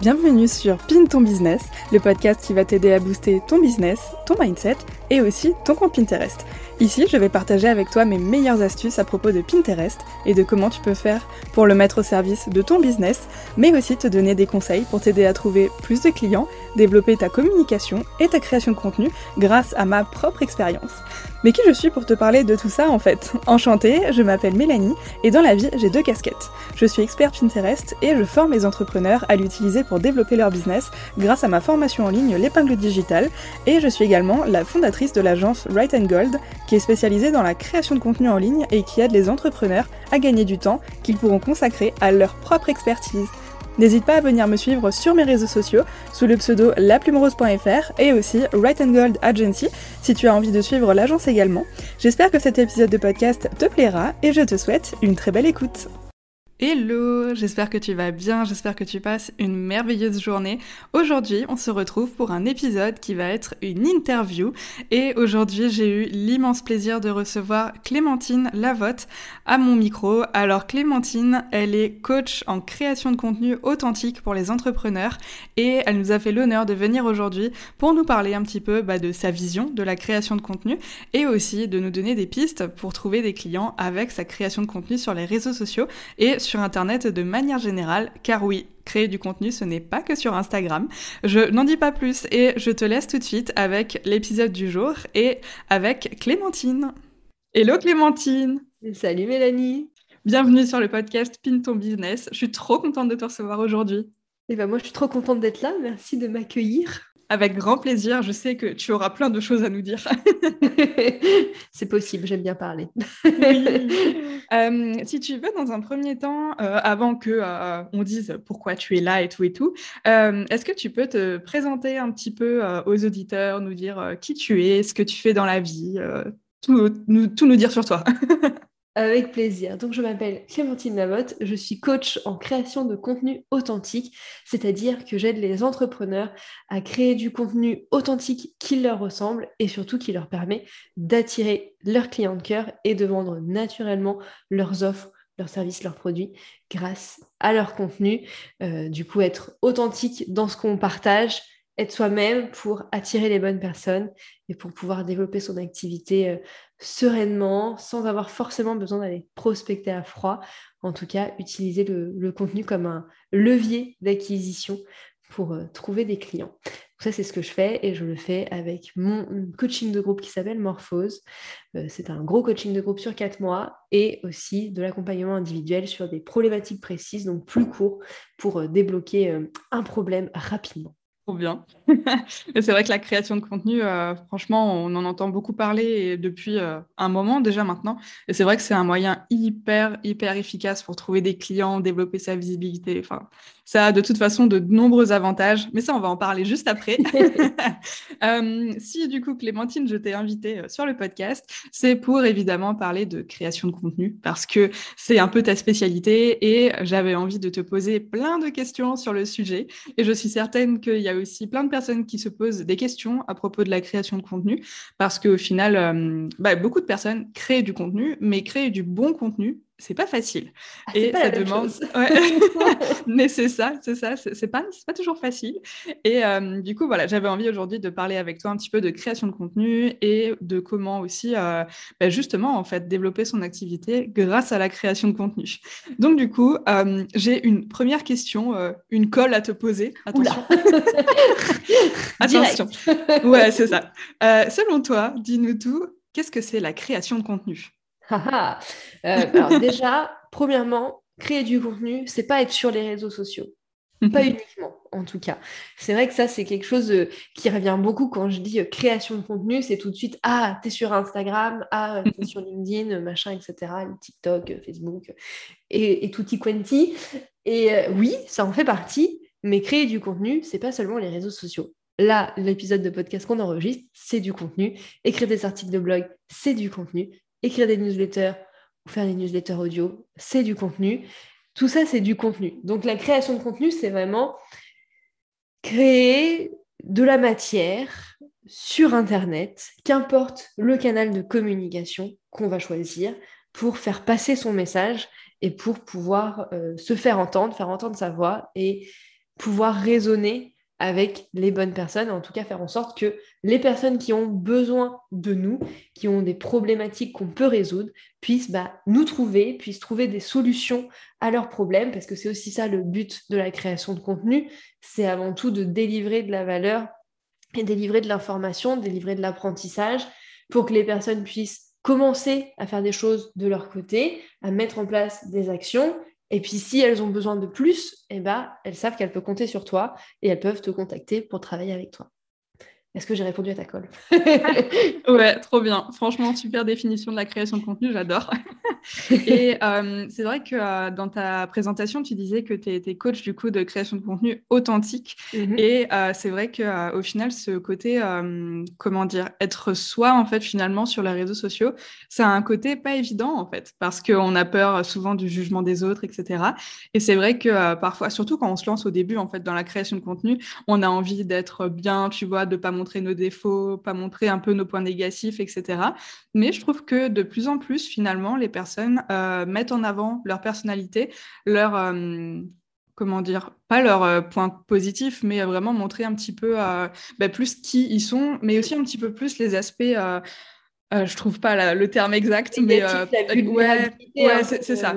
Bienvenue sur Pin ton business, le podcast qui va t'aider à booster ton business, ton mindset et aussi ton compte Pinterest. Ici, je vais partager avec toi mes meilleures astuces à propos de Pinterest et de comment tu peux faire pour le mettre au service de ton business, mais aussi te donner des conseils pour t'aider à trouver plus de clients, développer ta communication et ta création de contenu grâce à ma propre expérience. Mais qui je suis pour te parler de tout ça en fait? Enchantée, je m'appelle Mélanie et dans la vie j'ai deux casquettes. Je suis experte Pinterest et je forme les entrepreneurs à l'utiliser pour développer leur business grâce à ma formation en ligne L'épingle digitale et je suis également la fondatrice de l'agence Right and Gold qui est spécialisée dans la création de contenu en ligne et qui aide les entrepreneurs à gagner du temps qu'ils pourront consacrer à leur propre expertise. N'hésite pas à venir me suivre sur mes réseaux sociaux sous le pseudo laplumerose.fr et aussi Right Gold Agency si tu as envie de suivre l'agence également. J'espère que cet épisode de podcast te plaira et je te souhaite une très belle écoute. Hello, j'espère que tu vas bien, j'espère que tu passes une merveilleuse journée. Aujourd'hui, on se retrouve pour un épisode qui va être une interview et aujourd'hui, j'ai eu l'immense plaisir de recevoir Clémentine Lavotte à mon micro. Alors Clémentine, elle est coach en création de contenu authentique pour les entrepreneurs et elle nous a fait l'honneur de venir aujourd'hui pour nous parler un petit peu bah, de sa vision de la création de contenu et aussi de nous donner des pistes pour trouver des clients avec sa création de contenu sur les réseaux sociaux et Internet de manière générale, car oui, créer du contenu, ce n'est pas que sur Instagram. Je n'en dis pas plus et je te laisse tout de suite avec l'épisode du jour et avec Clémentine. Hello Clémentine Salut Mélanie Bienvenue sur le podcast Pin ton business. Je suis trop contente de te recevoir aujourd'hui. Et eh ben moi, je suis trop contente d'être là. Merci de m'accueillir. Avec grand plaisir, je sais que tu auras plein de choses à nous dire. c'est possible, j'aime bien parler. Euh, si tu veux, dans un premier temps, euh, avant que euh, on dise pourquoi tu es là et tout et tout, est-ce que tu peux te présenter un petit peu aux auditeurs, nous dire qui tu es, ce que tu fais dans la vie, tout, tout nous dire sur toi? Avec plaisir. Donc, je m'appelle Clémentine Lavotte, je suis coach en création de contenu authentique, c'est-à-dire que j'aide les entrepreneurs à créer du contenu authentique qui leur ressemble et surtout qui leur permet d'attirer leurs clients de cœur et de vendre naturellement leurs offres, leurs services, leurs produits grâce à leur contenu. Euh, du coup, être authentique dans ce qu'on partage, être soi-même pour attirer les bonnes personnes et pour pouvoir développer son activité euh, sereinement, sans avoir forcément besoin d'aller prospecter à froid. En tout cas, utiliser le, contenu comme un levier d'acquisition pour euh, trouver des clients. ça, c'est ce que je fais et je le fais avec mon coaching de groupe qui s'appelle Morphose. Euh, c'est un gros coaching de groupe sur quatre mois et aussi de l'accompagnement individuel sur des problématiques précises, donc plus court, pour débloquer un problème rapidement bien. c'est vrai que la création de contenu, euh, franchement, on en entend beaucoup parler depuis euh, un moment déjà maintenant. Et c'est vrai que c'est un moyen hyper, hyper efficace pour trouver des clients, développer sa visibilité. Ça a de toute façon de nombreux avantages, mais ça, on va en parler juste après. Euh, si du coup, Clémentine, je t'ai invitée sur le podcast, c'est pour évidemment parler de création de contenu parce que c'est un peu ta spécialité et j'avais envie de te poser plein de questions sur le sujet. Et je suis certaine qu'il y a aussi plein de personnes qui se posent des questions à propos de la création de contenu, parce qu'au final, euh, bah, beaucoup de personnes créent du contenu, mais créer du bon contenu, c'est pas facile. Ah, et ça demande. Mais c'est ça, c'est ça, c'est pas, pas toujours facile. Et euh, du coup, voilà, j'avais envie aujourd'hui de parler avec toi un petit peu de création de contenu et de comment aussi, euh, bah, justement, en fait, développer son activité grâce à la création de contenu. Donc, du coup, euh, j'ai une première question, une colle à te poser. Attention. Attention. ouais, c'est ça. selon toi, dis-nous tout. Qu'est-ce que c'est la création de contenu? Euh, alors déjà, premièrement, créer du contenu, c'est pas être sur les réseaux sociaux. Pas uniquement, en tout cas. C'est vrai que ça, c'est quelque chose euh, qui revient beaucoup quand je dis euh, création de contenu. C'est tout de suite, ah, t'es sur Instagram, ah, t'es sur LinkedIn, machin, etc., TikTok, Facebook, et, tout tutti quanti. Et oui, ça en fait partie, mais créer du contenu, c'est pas seulement les réseaux sociaux. Là, l'épisode de podcast qu'on enregistre, c'est du contenu. Écrire des articles de blog, c'est du contenu écrire des newsletters ou faire des newsletters audio, c'est du contenu. Tout ça, c'est du contenu. Donc la création de contenu, c'est vraiment créer de la matière sur Internet, qu'importe le canal de communication qu'on va choisir pour faire passer son message et pour pouvoir euh, se faire entendre, faire entendre sa voix et pouvoir raisonner avec les bonnes personnes, en tout cas faire en sorte que les personnes qui ont besoin de nous, qui ont des problématiques qu'on peut résoudre, puissent bah, nous trouver, puissent trouver des solutions à leurs problèmes, parce que c'est aussi ça le but de la création de contenu, c'est avant tout de délivrer de la valeur et délivrer de l'information, délivrer de l'apprentissage, pour que les personnes puissent commencer à faire des choses de leur côté, à mettre en place des actions et puis, si elles ont besoin de plus, eh ben, elles savent qu'elles peuvent compter sur toi et elles peuvent te contacter pour travailler avec toi. Est-ce que j'ai répondu à ta colle Ouais, trop bien. Franchement, super définition de la création de contenu, j'adore. et euh, c'est vrai que euh, dans ta présentation, tu disais que tu étais coach du coup de création de contenu authentique. Mhm. Et euh, c'est vrai qu'au final, ce côté, comment dire, être soi en fait finalement sur les réseaux sociaux, c'est un côté pas évident en fait, parce qu'on a peur souvent du jugement des autres, etc. Et c'est vrai que parfois, surtout quand on se lance au début en fait dans la création de contenu, on a envie d'être bien, tu vois, de pas montrer nos défauts, pas montrer un peu nos points négatifs, etc. Mais je trouve que de plus en plus, finalement, les personnes euh, mettent en avant leur personnalité, leur... Euh, comment dire, pas leurs euh, points positifs, mais vraiment montrer un petit peu bah, plus qui ils sont, mais aussi un petit peu plus les aspects je trouve pas le terme exact, mais ouais, ouais c'est ça.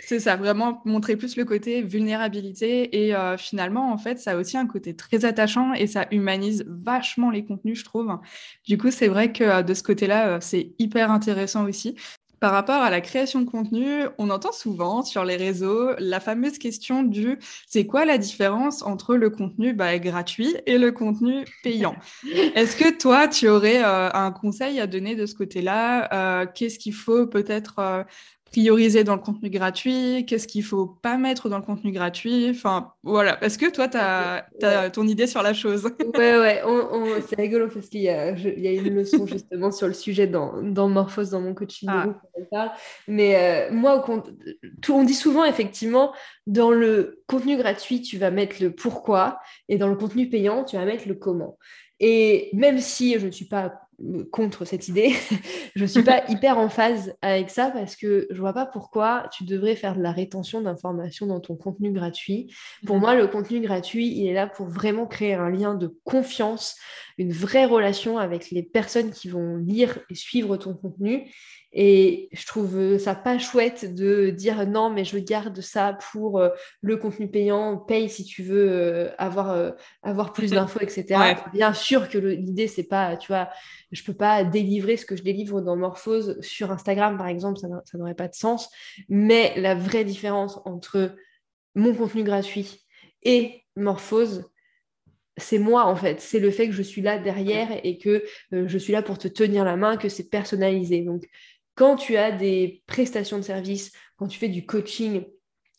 C'est ça, vraiment montrer plus le côté vulnérabilité. Et euh, finalement, en fait, ça a aussi un côté très attachant et ça humanise vachement les contenus, je trouve. Du coup, c'est vrai que euh, de ce côté-là, euh, c'est hyper intéressant aussi. Par rapport à la création de contenu, on entend souvent sur les réseaux la fameuse question du c'est quoi la différence entre le contenu bah, gratuit et le contenu payant? Est-ce que toi, tu aurais un conseil à donner de ce côté-là? Qu'est-ce qu'il faut peut-être prioriser dans le contenu gratuit, qu'est-ce qu'il faut pas mettre dans le contenu gratuit. Enfin, voilà. Est-ce que toi, tu as, ton idée sur la chose? Ouais, ouais. c'est rigolo parce qu'il y, a, une leçon justement sur le sujet dans, dans Morphose, dans mon coaching ah. on parle. Mais euh, moi, on dit souvent effectivement, dans le contenu gratuit, tu vas mettre le pourquoi et dans le contenu payant, tu vas mettre le comment. Et même si je ne suis pas contre cette idée. je ne suis pas hyper en phase avec ça parce que je vois pas pourquoi tu devrais faire de la rétention d'informations dans ton contenu gratuit. Pour mhm. moi, le contenu gratuit, il est là pour vraiment créer un lien de confiance, une vraie relation avec les personnes qui vont lire et suivre ton contenu. Et je trouve ça pas chouette de dire non, mais je garde ça pour euh, le contenu payant, paye si tu veux euh, avoir, euh, avoir plus d'infos, etc. Bien sûr que l'idée, c'est pas, tu vois, je peux pas délivrer ce que je délivre dans Morphose sur Instagram, par exemple, ça n'aurait pas de sens. Mais la vraie différence entre mon contenu gratuit et Morphose, c'est moi en fait, c'est le fait que je suis là derrière et que je suis là pour te tenir la main, que c'est personnalisé. Donc quand tu as des prestations de services, quand tu fais du coaching,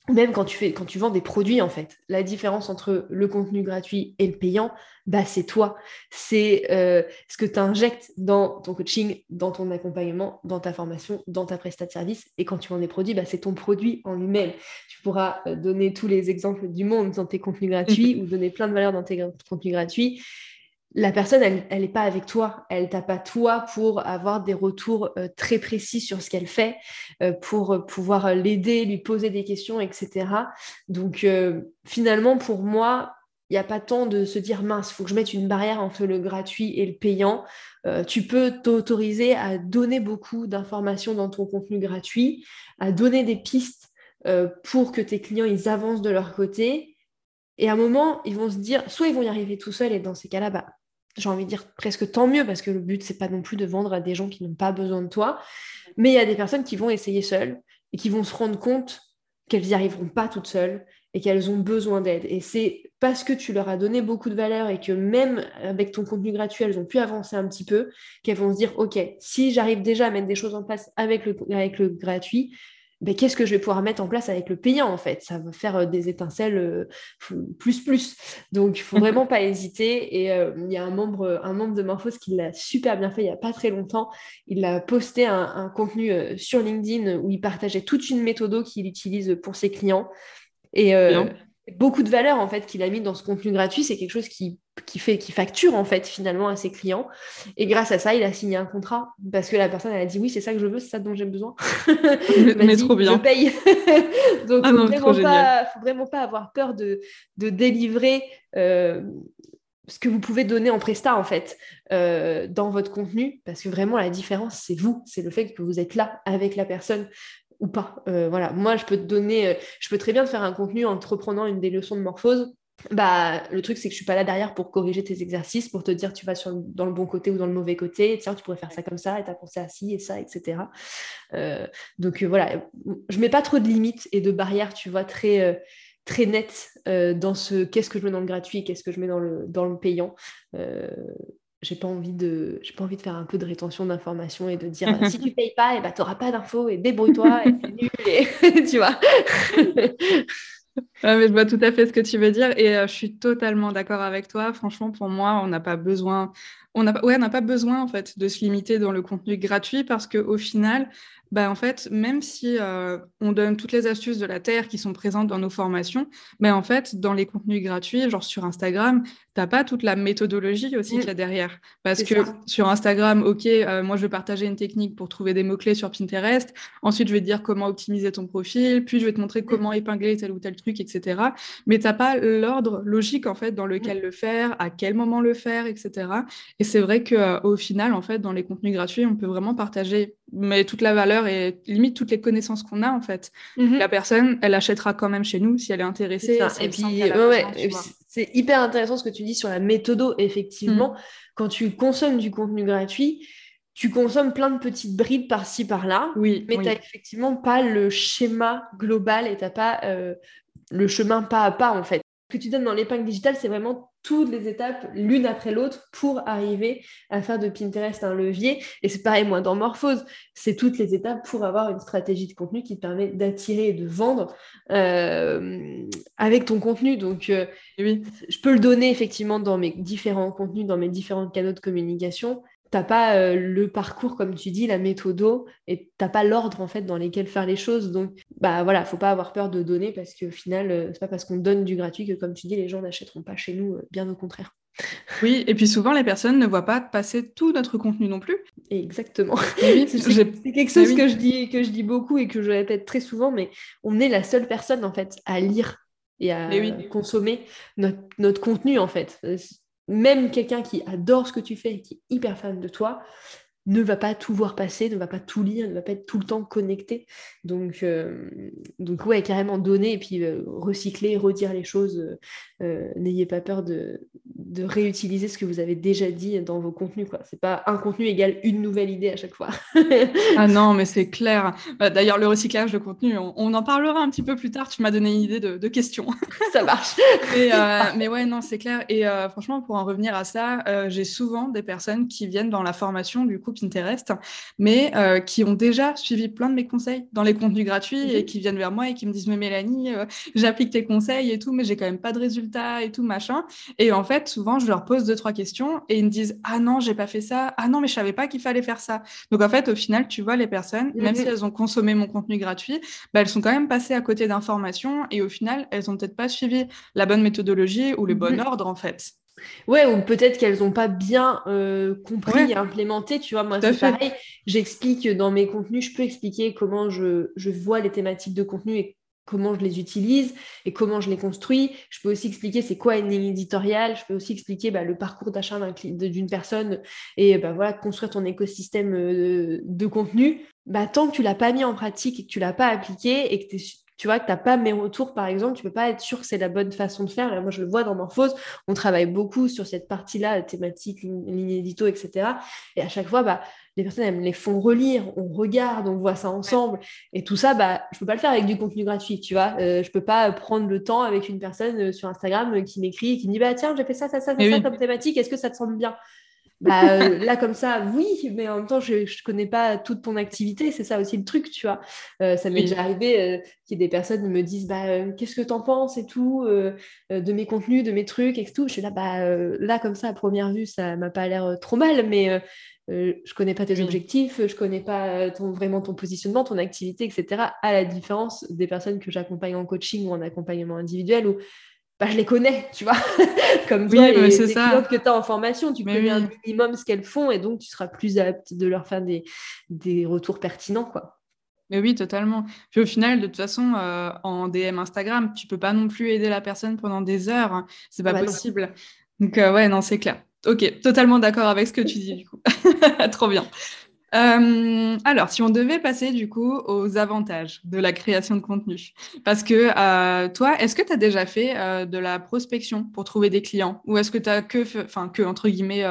même quand tu, fais, quand tu vends des produits, en fait, la différence entre le contenu gratuit et le payant, bah, c'est toi. C'est euh, ce que tu injectes dans ton coaching, dans ton accompagnement, dans ta formation, dans ta prestation de service. Et quand tu vends des produits, bah, c'est ton produit en lui-même. Tu pourras euh, donner tous les exemples du monde dans tes contenus gratuits ou donner plein de valeurs dans tes contenus gratuits la personne, elle n'est pas avec toi. Elle t'a pas toi pour avoir des retours euh, très précis sur ce qu'elle fait, euh, pour euh, pouvoir l'aider, lui poser des questions, etc. Donc, finalement, pour moi, il n'y a pas tant de se dire mince, il faut que je mette une barrière entre le gratuit et le payant. tu peux t'autoriser à donner beaucoup d'informations dans ton contenu gratuit, à donner des pistes pour que tes clients ils avancent de leur côté. Et à un moment, ils vont se dire, soit ils vont y arriver tout seuls, et dans ces cas-là, bah, j'ai envie de dire presque tant mieux, parce que le but, c'est pas non plus de vendre à des gens qui n'ont pas besoin de toi. Mais il y a des personnes qui vont essayer seules et qui vont se rendre compte qu'elles n'y arriveront pas toutes seules et qu'elles ont besoin d'aide. Et c'est parce que tu leur as donné beaucoup de valeur et que même avec ton contenu gratuit, elles ont pu avancer un petit peu, qu'elles vont se dire, OK, si j'arrive déjà à mettre des choses en place avec le, avec le gratuit, ben, qu'est-ce que je vais pouvoir mettre en place avec le payant en fait? Ça va faire euh, des étincelles euh, plus plus. Donc il faut mhm. vraiment pas hésiter. Et euh, il y a un membre, un membre de Morphos qui l'a super bien fait il y a pas très longtemps. Il a posté un, contenu sur LinkedIn où il partageait toute une méthode qu'il utilise pour ses clients. Et beaucoup de valeur en fait qu'il a mis dans ce contenu gratuit, c'est quelque chose qui qui fait, qui facture en fait finalement à ses clients. Et grâce à ça, il a signé un contrat parce que la personne elle a dit oui, c'est ça que je veux, c'est ça dont j'ai besoin. mais, trop bien. Je paye. Donc, il ah faut, vraiment faut vraiment pas avoir peur de, de délivrer. Euh, ce que vous pouvez donner en presta en fait euh, dans votre contenu parce que vraiment la différence c'est vous c'est le fait que vous êtes là avec la personne ou pas euh, voilà moi je peux te donner je peux très bien te faire un contenu en te reprenant une des leçons de morphose bah, le truc, c'est que je suis pas là derrière pour corriger tes exercices, pour te dire tu vas sur, dans le bon côté ou dans le mauvais côté, tiens, tu pourrais faire ça comme ça, et tu as pensé à ci et ça, etc. Euh, donc euh, voilà, je mets pas trop de limites et de barrières, tu vois, très, euh, très nettes dans ce qu'est-ce que je mets dans le gratuit et qu'est-ce que je mets dans le, dans le payant. j'ai pas envie de j'ai pas envie de faire un peu de rétention d'informations et de dire si tu payes pas et eh tu n'auras pas d'infos et débrouille-toi et c'est nul et tu vois je vois tout à fait ce que tu veux dire et euh, je suis totalement d'accord avec toi. Franchement, pour moi, on n'a pas besoin, on n'a ouais, pas besoin en fait de se limiter dans le contenu gratuit parce que au final, bah, en fait, même si euh, on donne toutes les astuces de la Terre qui sont présentes dans nos formations, mais en fait, dans les contenus gratuits, genre sur Instagram, tu n'as pas toute la méthodologie aussi qu'il y a derrière. Parce que sur Instagram, OK, euh, moi, je vais partager une technique pour trouver des mots-clés sur Pinterest. Ensuite, je vais te dire comment optimiser ton profil. Puis, je vais te montrer comment épingler tel ou tel truc, etc. Mais tu n'as pas l'ordre logique, en fait, dans lequel le faire, à quel moment le faire, etc. Et c'est vrai qu'au euh, final, en fait, dans les contenus gratuits, on peut vraiment partager mais toute la valeur et limite toutes les connaissances qu'on a en fait. Mhm. La personne, elle achètera quand même chez nous si elle est intéressée. et puis, ouais, c'est hyper intéressant ce que tu dis sur la méthodo. Effectivement, mhm. quand tu consommes du contenu gratuit, tu consommes plein de petites bribes par-ci par-là, oui, mais tu n'as effectivement pas le schéma global et tu n'as pas euh, le chemin pas à pas en fait. Ce que tu donnes dans l'épingle digitale, c'est vraiment toutes les étapes l'une après l'autre pour arriver à faire de Pinterest un levier. Et c'est pareil, moi, dans Morphose, c'est toutes les étapes pour avoir une stratégie de contenu qui te permet d'attirer et de vendre euh, avec ton contenu. Donc, euh, oui. je peux le donner effectivement dans mes différents contenus, dans mes différents canaux de communication t'as pas euh, le parcours, comme tu dis, la méthodo, et t'as pas l'ordre en fait dans lesquels faire les choses. Donc, bah voilà, faut pas avoir peur de donner parce qu'au final, euh, c'est pas parce qu'on donne du gratuit que, comme tu dis, les gens n'achèteront pas chez nous, euh, bien au contraire. Oui, et puis souvent les personnes ne voient pas passer tout notre contenu non plus. Exactement. c'est quelque chose que, je dis, que je dis beaucoup et que je répète très souvent, mais on est la seule personne en fait à lire et à consommer notre, notre, contenu en fait même quelqu'un qui adore ce que tu fais et qui est hyper fan de toi, ne va pas tout voir passer, ne va pas tout lire, ne va pas être tout le temps connecté. Donc, euh, donc ouais, carrément donner et puis euh, recycler, redire les choses. Euh, n'ayez pas peur de, de, réutiliser ce que vous avez déjà dit dans vos contenus. Ce n'est pas un contenu égal une nouvelle idée à chaque fois. ah non, mais c'est clair. Bah, d'ailleurs, le recyclage de contenu, on, en parlera un petit peu plus tard. Tu m'as donné une idée de, de questions. ça marche. mais, mais, ouais, non, c'est clair. Et franchement, pour en revenir à ça, j'ai souvent des personnes qui viennent dans la formation du coup Pinterest, mais euh, qui ont déjà suivi plein de mes conseils dans les contenus gratuits et mhm. qui viennent vers moi et qui me disent mais Mélanie, euh, j'applique tes conseils et tout, mais j'ai quand même pas de résultats et tout machin. Et en fait, souvent je leur pose deux trois questions et ils me disent ah non j'ai pas fait ça, ah non mais je savais pas qu'il fallait faire ça. Donc en fait au final tu vois les personnes, même si mhm. elles ont consommé mon contenu gratuit, bah, elles sont quand même passées à côté d'informations et au final elles ont peut-être pas suivi la bonne méthodologie ou le bon mhm. ordre en fait. Ouais, ou peut-être qu'elles n'ont pas bien euh, compris et implémenté. Tu vois, moi, c'est pareil. J'explique dans mes contenus, je peux expliquer comment je, je, vois les thématiques de contenu et comment je les utilise et comment je les construis. Je peux aussi expliquer c'est quoi une ligne éditoriale. Je peux aussi expliquer bah, le parcours d'achat d'une personne et bah, voilà, construire ton écosystème euh, de contenu. Bah, tant que tu l'as pas mis en pratique et que tu l'as pas appliqué et que tu es tu vois, que tu n'as pas mes retours, par exemple, tu peux pas être sûr que c'est la bonne façon de faire. Et moi, je le vois dans Morphose, on travaille beaucoup sur cette partie-là, thématique, ligne, édito, etc. Et à chaque fois, bah, les personnes, elles me les font relire, on regarde, on voit ça ensemble. Et tout ça, bah, je peux pas le faire avec du contenu gratuit, tu vois. Euh, je peux pas prendre le temps avec une personne euh, sur Instagram euh, qui m'écrit et qui me dit, bah, tiens, j'ai fait ça, ça, ça, ça, comme thématique, est-ce que ça te semble bien? Bah, euh, là, comme ça, oui, mais en même temps, je ne connais pas toute ton activité. C'est ça aussi le truc, tu vois. Euh, ça m'est déjà arrivé euh, qu'il y ait des personnes qui me disent bah, Qu'est-ce que tu en penses et tout, de mes contenus, de mes trucs et tout. Je suis là, bah, là, comme ça, à première vue, ça m'a pas l'air trop mal, mais je connais pas tes objectifs, je connais pas ton, vraiment ton positionnement, ton activité, etc. À la différence des personnes que j'accompagne en coaching ou en accompagnement individuel où bah, je les connais, tu vois. Comme toi, les, les clientes que tu as en formation, tu connais un minimum ce qu'elles font et donc tu seras plus apte de leur faire des, des retours pertinents, quoi. Mais oui, totalement. Puis au final, de toute façon, euh, en DM Instagram, tu peux pas non plus aider la personne pendant des heures. Hein. C'est pas possible. Donc, euh, ouais, non, c'est clair. Ok, totalement d'accord avec ce que tu dis, du coup. Trop bien. Euh, alors, si on devait passer du coup aux avantages de la création de contenu, parce que euh, toi, est-ce que tu as déjà fait euh, de la prospection pour trouver des clients? Ou est-ce que tu as que, enfin, que entre guillemets,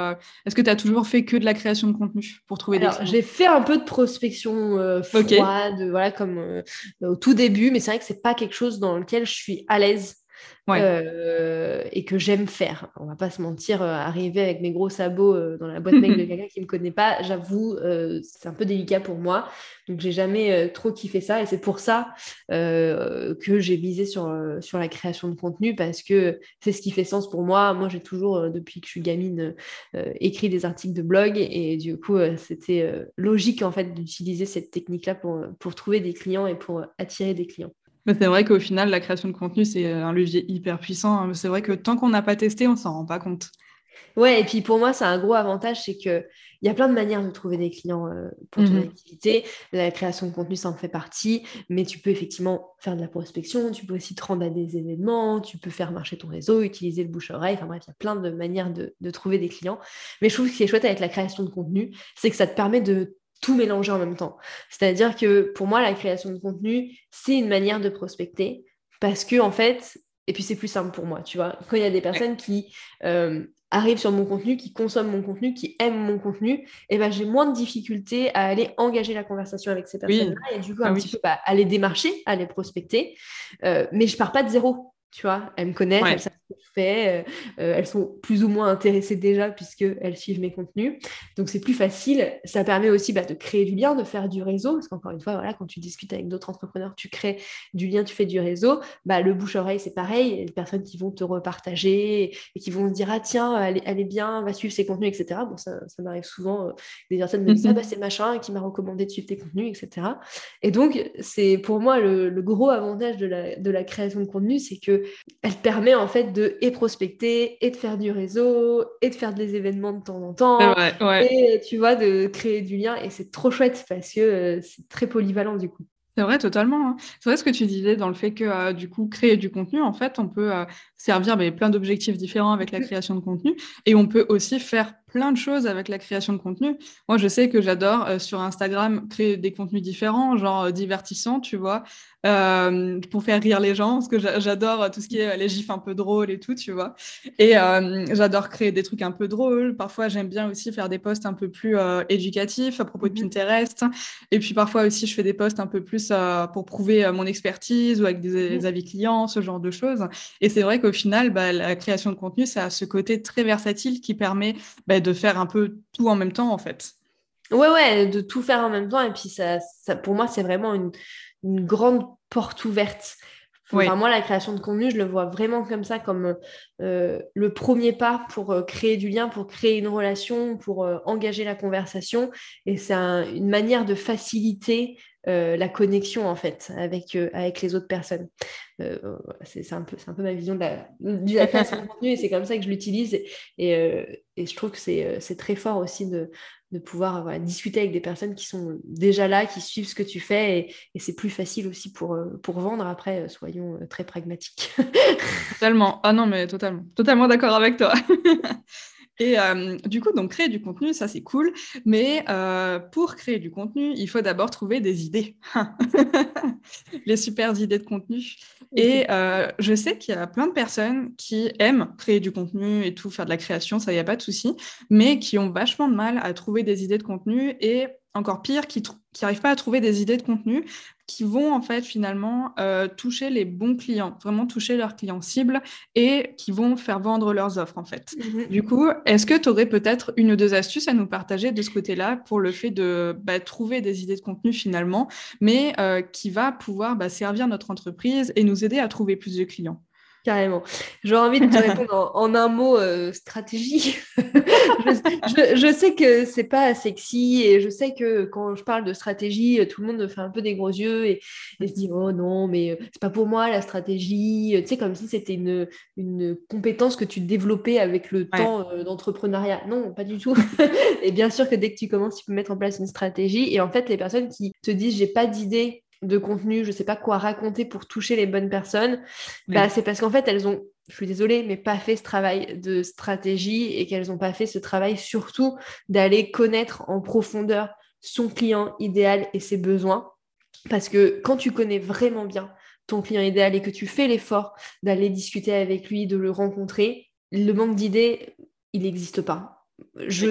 est-ce que tu as toujours fait que de la création de contenu pour trouver des clients? J'ai fait un peu de prospection froide, voilà, comme au tout début, mais c'est vrai que c'est pas quelque chose dans lequel je suis à l'aise. Euh, et que j'aime faire. On va pas se mentir, euh, arriver avec mes gros sabots euh, dans la boîte mail de quelqu'un qui me connaît pas, j'avoue, c'est un peu délicat pour moi. Donc j'ai jamais trop kiffé ça et c'est pour ça que j'ai visé sur, sur la création de contenu parce que c'est ce qui fait sens pour moi. Moi j'ai toujours, depuis que je suis gamine, écrit des articles de blog et du coup c'était logique en fait d'utiliser cette technique-là pour, pour trouver des clients et pour attirer des clients c'est vrai qu'au final, la création de contenu, c'est euh, un levier hyper puissant. Hein. C'est vrai que tant qu'on n'a pas testé, on ne s'en rend pas compte. Ouais, et puis pour moi, c'est un gros avantage, c'est qu'il y a plein de manières de trouver des clients euh, pour ton mhm. activité. La création de contenu, ça en fait partie, mais tu peux effectivement faire de la prospection, tu peux aussi te rendre à des événements, tu peux faire marcher ton réseau, utiliser le bouche-oreille. Enfin bref, il y a plein de manières de, de trouver des clients. Mais je trouve que ce qui est chouette avec la création de contenu, c'est que ça te permet de tout mélanger en même temps. C'est-à-dire que pour moi, la création de contenu, c'est une manière de prospecter parce que, en fait, et puis c'est plus simple pour moi, tu vois. Quand il y a des personnes qui euh, arrivent sur mon contenu, qui consomment mon contenu, qui aiment mon contenu, et eh ben, j'ai moins de difficultés à aller engager la conversation avec ces personnes-là et du coup, un ah petit peu bah, à les démarcher, à les prospecter. Euh, mais je pars pas de zéro tu vois, elles me connaissent, elles savent ce que je fais, euh, euh, elles sont plus ou moins intéressées déjà puisqu'elles suivent mes contenus. Donc c'est plus facile. Ça permet aussi bah, de créer du lien, de faire du réseau, parce qu'encore une fois, voilà, quand tu discutes avec d'autres entrepreneurs, tu crées du lien, tu fais du réseau. Bah, le bouche-oreille, c'est pareil. Il y a des personnes qui vont te repartager et qui vont se dire, ah tiens, elle est, bien, va suivre ses contenus, etc. Bon, ça, ça m'arrive souvent. Euh, des personnes me disent, ah, bah, c'est machin qui m'a recommandé de suivre tes contenus, etc. Et donc, c'est pour moi le, le, gros avantage de la, de la création de contenu, c'est que elle permet en fait de et prospecter et de faire du réseau et de faire des événements de temps en temps et tu vois de créer du lien et c'est trop chouette parce que euh, c'est très polyvalent du coup. C'est vrai, totalement. Hein. C'est vrai ce que tu disais dans le fait que, euh, du coup, créer du contenu, en fait, on peut euh, servir mais, plein d'objectifs différents avec la création de contenu et on peut aussi faire plein de choses avec la création de contenu. Moi, je sais que j'adore euh, sur Instagram créer des contenus différents, genre euh, divertissants, tu vois, euh, pour faire rire les gens, parce que j'adore tout ce qui est les gifs un peu drôles et tout, tu vois. Et j'adore créer des trucs un peu drôles. Parfois, j'aime bien aussi faire des posts un peu plus éducatifs à propos de mmh Pinterest. Et puis parfois aussi, je fais des posts un peu plus pour prouver mon expertise ou avec des, mmh avis clients, ce genre de choses. Et c'est vrai qu'au final, bah, la création de contenu, ça a ce côté très versatile qui permet bah, de faire un peu tout en même temps, en fait. Ouais, ouais, de tout faire en même temps. Et puis, ça, ça pour moi, c'est vraiment une, grande porte ouverte. moi, la création de contenu, je le vois vraiment comme ça, comme euh, le premier pas pour euh, créer du lien, pour créer une relation, pour euh, engager la conversation. Et c'est une manière de faciliter la connexion, en fait, avec, avec les autres personnes. C'est un, peu, un peu ma vision de la, création de contenu et c'est comme ça que je l'utilise. Et, et, je trouve que c'est très fort aussi de, de pouvoir discuter avec des personnes qui sont déjà là, qui suivent ce que tu fais. Et, et c'est plus facile aussi pour, pour vendre. Après, soyons très pragmatiques. totalement. Ah non, mais totalement. Totalement d'accord avec toi. Et euh, du coup, donc créer du contenu, ça c'est cool. Mais euh, pour créer du contenu, il faut d'abord trouver des idées. Les super idées de contenu. Et euh, je sais qu'il y a plein de personnes qui aiment créer du contenu et tout, faire de la création, ça, n'y a pas de souci, mais qui ont vachement de mal à trouver des idées de contenu et encore pire, qui n'arrivent pas à trouver des idées de contenu qui vont en fait finalement euh, toucher les bons clients, vraiment toucher leurs clients cibles et qui vont faire vendre leurs offres en fait. Mhm. Du coup, est-ce que tu aurais peut-être une ou deux astuces à nous partager de ce côté-là pour le fait de bah, trouver des idées de contenu finalement, mais euh, qui va pouvoir bah, servir notre entreprise et nous aider à trouver plus de clients? Carrément. J'aurais envie de te répondre en, un mot euh, stratégie. je, sais que c'est pas sexy et je sais que quand je parle de stratégie, tout le monde fait un peu des gros yeux et, se dit oh non, mais euh, c'est pas pour moi la stratégie. Tu sais, comme si c'était une, une compétence que tu développais avec le temps euh, d'entrepreneuriat. Non, pas du tout. et bien sûr que dès que tu commences, tu peux mettre en place une stratégie. Et en fait, les personnes qui te disent j'ai pas d'idée de contenu, je sais pas quoi raconter pour toucher les bonnes personnes, bah, c'est parce qu'en fait, elles ont, je suis désolée, mais pas fait ce travail de stratégie et qu'elles n'ont pas fait ce travail surtout d'aller connaître en profondeur son client idéal et ses besoins. Parce que quand tu connais vraiment bien ton client idéal et que tu fais l'effort d'aller discuter avec lui, de le rencontrer, le manque d'idées, il n'existe pas je,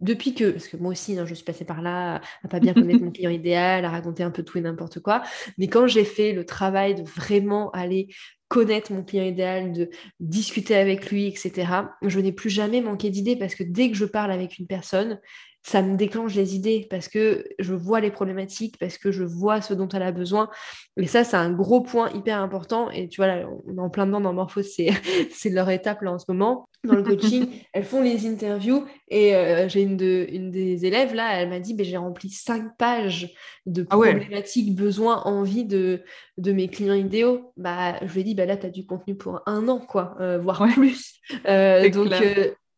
depuis que, parce que moi aussi, hein, je suis passée par là, à pas bien connaître mon client idéal, à raconter un peu tout et n'importe quoi, mais quand j'ai fait le travail de vraiment aller connaître mon client idéal, de discuter avec lui, etc., je n'ai plus jamais manqué d'idées parce que dès que je parle avec une personne, ça me déclenche les idées parce que je vois les problématiques, parce que je vois ce dont elle a besoin. Et ça, c'est un gros point hyper important. Et tu vois, là, on est en plein dedans dans Morphose, c'est leur étape là en ce moment. Dans le coaching, elles font les interviews et euh, j'ai une, de, une des élèves là, elle m'a dit ben, j'ai rempli cinq pages de ah problématiques, besoins, envies de, de mes clients idéaux. Bah, je lui ai dit bah, là, tu as du contenu pour un an, quoi, euh, voire plus. Euh, donc,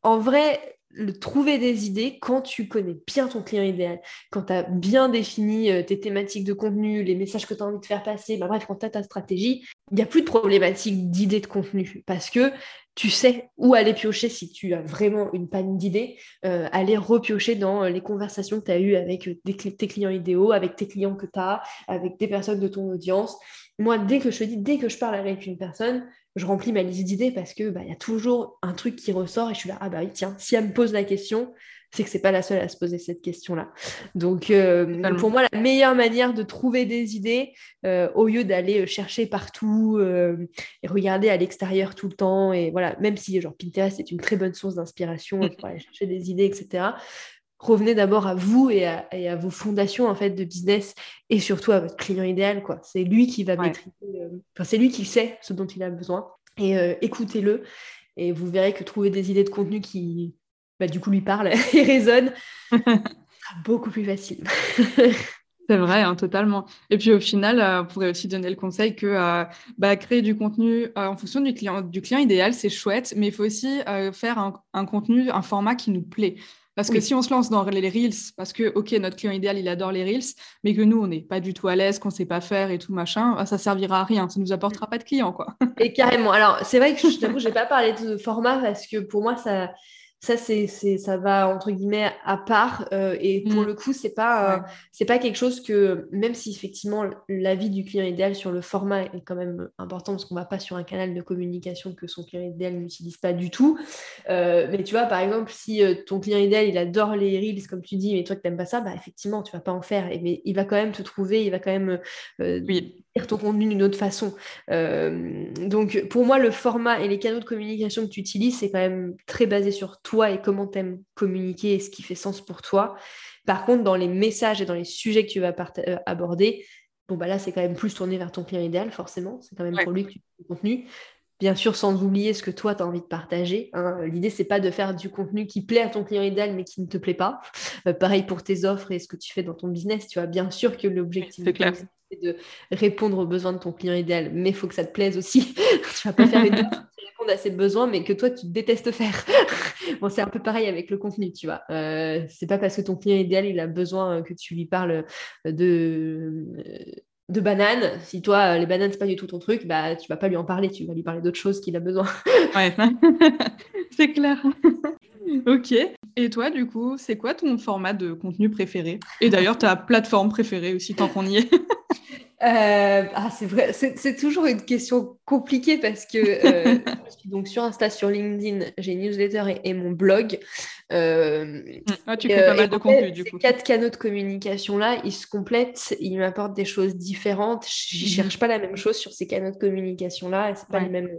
en vrai, trouver des idées quand tu connais bien ton client idéal, quand tu as bien défini euh, tes thématiques de contenu, les messages que tu as envie de faire passer, bah bref, quand tu as ta stratégie, il n'y a plus de problématique d'idées de contenu parce que tu sais où aller piocher si tu as vraiment une panne d'idées, euh, aller repiocher dans les conversations que tu as eues avec tes clients idéaux, avec tes clients que tu as, avec des personnes de ton audience. Moi, dès que je dis, dès que je parle avec une personne, je remplis ma liste d'idées parce que bah, y a toujours un truc qui ressort et je suis là, ah bah oui, tiens, si elle me pose la question, c'est que c'est pas la seule à se poser cette question-là. Donc, euh, pour moi, la meilleure manière de trouver des idées, euh, au lieu d'aller euh, chercher partout et regarder à l'extérieur tout le temps, et voilà, même si genre Pinterest est une très bonne source d'inspiration pour aller chercher des idées, etc revenez d'abord à vous et à, vos fondations en fait de business et surtout à votre client idéal quoi. C'est lui qui va maîtriser, euh, c'est lui qui sait ce dont il a besoin et euh, écoutez-le et vous verrez que trouver des idées de contenu qui bah, du coup lui parlent et résonnent sera beaucoup plus facile. C'est vrai, hein, totalement. Et puis au final, euh, on pourrait aussi donner le conseil que bah, créer du contenu en fonction du client, du client idéal, c'est chouette, mais il faut aussi faire un, un, contenu, un format qui nous plaît. Parce que si on se lance dans les Reels, parce que, OK, notre client idéal, il adore les Reels, mais que nous, on n'est pas du tout à l'aise, qu'on ne sait pas faire et tout, machin, bah, ça servira à rien. Ça ne nous apportera pas de clients, quoi. Et carrément. Alors, c'est vrai que je t'avoue, je n'ai pas parlé de format parce que pour moi, ça ça c'est ça va entre guillemets à part euh, et pour mm. le coup c'est pas euh, c'est pas quelque chose que même si effectivement l'avis du client idéal sur le format est quand même important parce qu'on va pas sur un canal de communication que son client idéal n'utilise pas du tout euh, mais tu vois par exemple si ton client idéal il adore les reels comme tu dis mais toi que t'aimes pas ça bah effectivement tu vas pas en faire et, mais il va quand même te trouver il va quand même oui ton contenu d'une autre façon. Donc pour moi, le format et les canaux de communication que tu utilises, c'est quand même très basé sur toi et comment tu aimes communiquer et ce qui fait sens pour toi. Par contre, dans les messages et dans les sujets que tu vas euh, aborder, bon bah là, c'est quand même plus tourné vers ton client idéal, forcément. C'est quand même pour lui que tu fais du contenu. Bien sûr, sans oublier ce que toi, tu as envie de partager. Hein. L'idée, c'est pas de faire du contenu qui plaît à ton client idéal, mais qui ne te plaît pas. Euh, pareil pour tes offres et ce que tu fais dans ton business. Tu vois, bien sûr que l'objectif, c'est de répondre aux besoins de ton client idéal, mais il faut que ça te plaise aussi. tu vas pas faire une offre à ses besoins, mais que toi, tu détestes faire. bon, c'est un peu pareil avec le contenu, tu vois. Euh, c'est pas parce que ton client idéal, il a besoin que tu lui parles de de bananes. Si toi, les bananes, c'est pas du tout ton truc, bah, tu vas pas lui en parler, tu vas lui parler d'autres choses qu'il a besoin. c'est clair. ok. Et toi, du coup, c'est quoi ton format de contenu préféré? Et d'ailleurs, ta plateforme préférée aussi, tant qu'on y est Euh, ah, c'est vrai, c'est toujours une question compliquée parce que euh, je suis donc sur Insta, sur LinkedIn, j'ai une newsletter et, mon blog. Euh, ah, tu fais pas mal de contenu du coup. Ces quatre canaux de communication là, ils se complètent, ils m'apportent des choses différentes. Je mhm. cherche pas la même chose sur ces canaux de communication là. C'est pas les mêmes,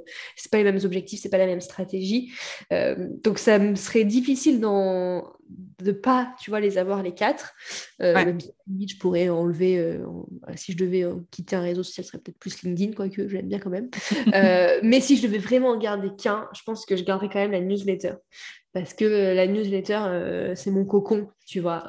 pas les mêmes objectifs, c'est pas la même stratégie. donc ça me serait difficile dans de pas, tu vois, les avoir les quatre. Euh, je pourrais enlever, euh, si je devais euh, quitter un réseau social, ce serait peut-être plus LinkedIn, quoique j'aime bien quand même. mais si je devais vraiment en garder qu'un, je pense que je garderais quand même la newsletter parce que la newsletter, c'est mon cocon, tu vois.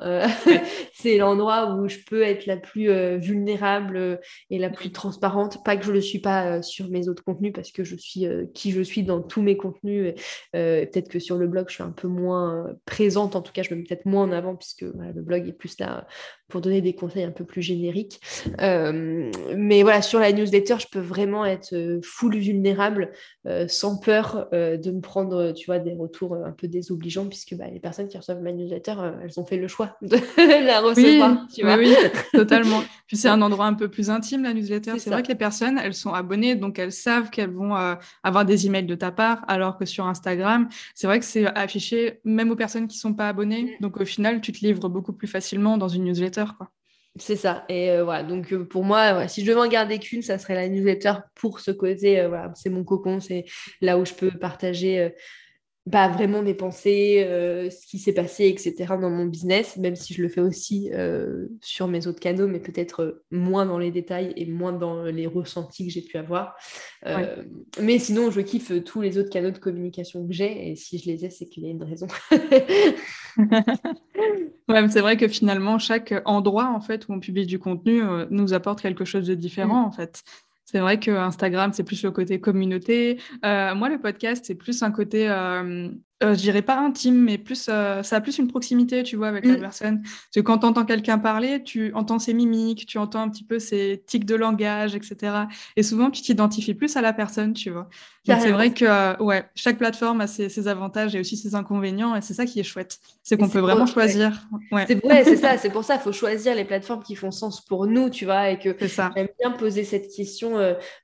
c'est l'endroit où je peux être la plus vulnérable et la plus transparente. Pas que je ne le suis pas sur mes autres contenus, parce que je suis qui je suis dans tous mes contenus. peut-être que sur le blog, je suis un peu moins présente, en tout cas, je me mets peut-être moins en avant, puisque le blog est plus là pour donner des conseils un peu plus génériques. mais voilà, sur la newsletter, je peux vraiment être full vulnérable, sans peur de me prendre, tu vois, des retours un peu désobligeants, puisque bah, les personnes qui reçoivent ma newsletter, elles ont fait le choix de la recevoir. tu vois oui, totalement. Puis c'est un endroit un peu plus intime, la newsletter. C'est vrai que les personnes, elles sont abonnées, donc elles savent qu'elles vont euh, avoir des emails de ta part, alors que sur Instagram, c'est vrai que c'est affiché même aux personnes qui ne sont pas abonnées. Mm. Donc au final, tu te livres beaucoup plus facilement dans une newsletter. Quoi. C'est ça. Et euh, voilà, donc euh, pour moi, si je devais en garder qu'une, ça serait la newsletter pour ce côté. voilà, c'est mon cocon, c'est là où je peux partager pas vraiment mes pensées, euh, ce qui s'est passé, etc. dans mon business, même si je le fais aussi euh, sur mes autres canaux, mais peut-être euh, moins dans les détails et moins dans les ressentis que j'ai pu avoir. Mais sinon, je kiffe tous les autres canaux de communication que j'ai, et si je les ai, c'est qu'il y a une raison. ouais, c'est vrai que finalement, chaque endroit en fait où on publie du contenu nous apporte quelque chose de différent mm. en fait. C'est vrai que Instagram, c'est plus le côté communauté. Euh, moi, le podcast, c'est plus un côté euh, euh, je dirais pas intime, mais plus, euh, ça a plus une proximité, tu vois, avec la mm. personne. Parce que quand tu entends quelqu'un parler, tu entends ses mimiques, tu entends un petit peu ses tics de langage, etc. Et souvent, tu t'identifies plus à la personne, tu vois. Donc, c'est vrai que euh, ouais, chaque plateforme a ses, avantages et aussi ses inconvénients, et c'est ça qui est chouette. C'est qu'on peut vraiment choisir. Ouais. C'est ça, c'est pour ça, il faut choisir les plateformes qui font sens pour nous, tu vois, et que j'aime bien poser cette question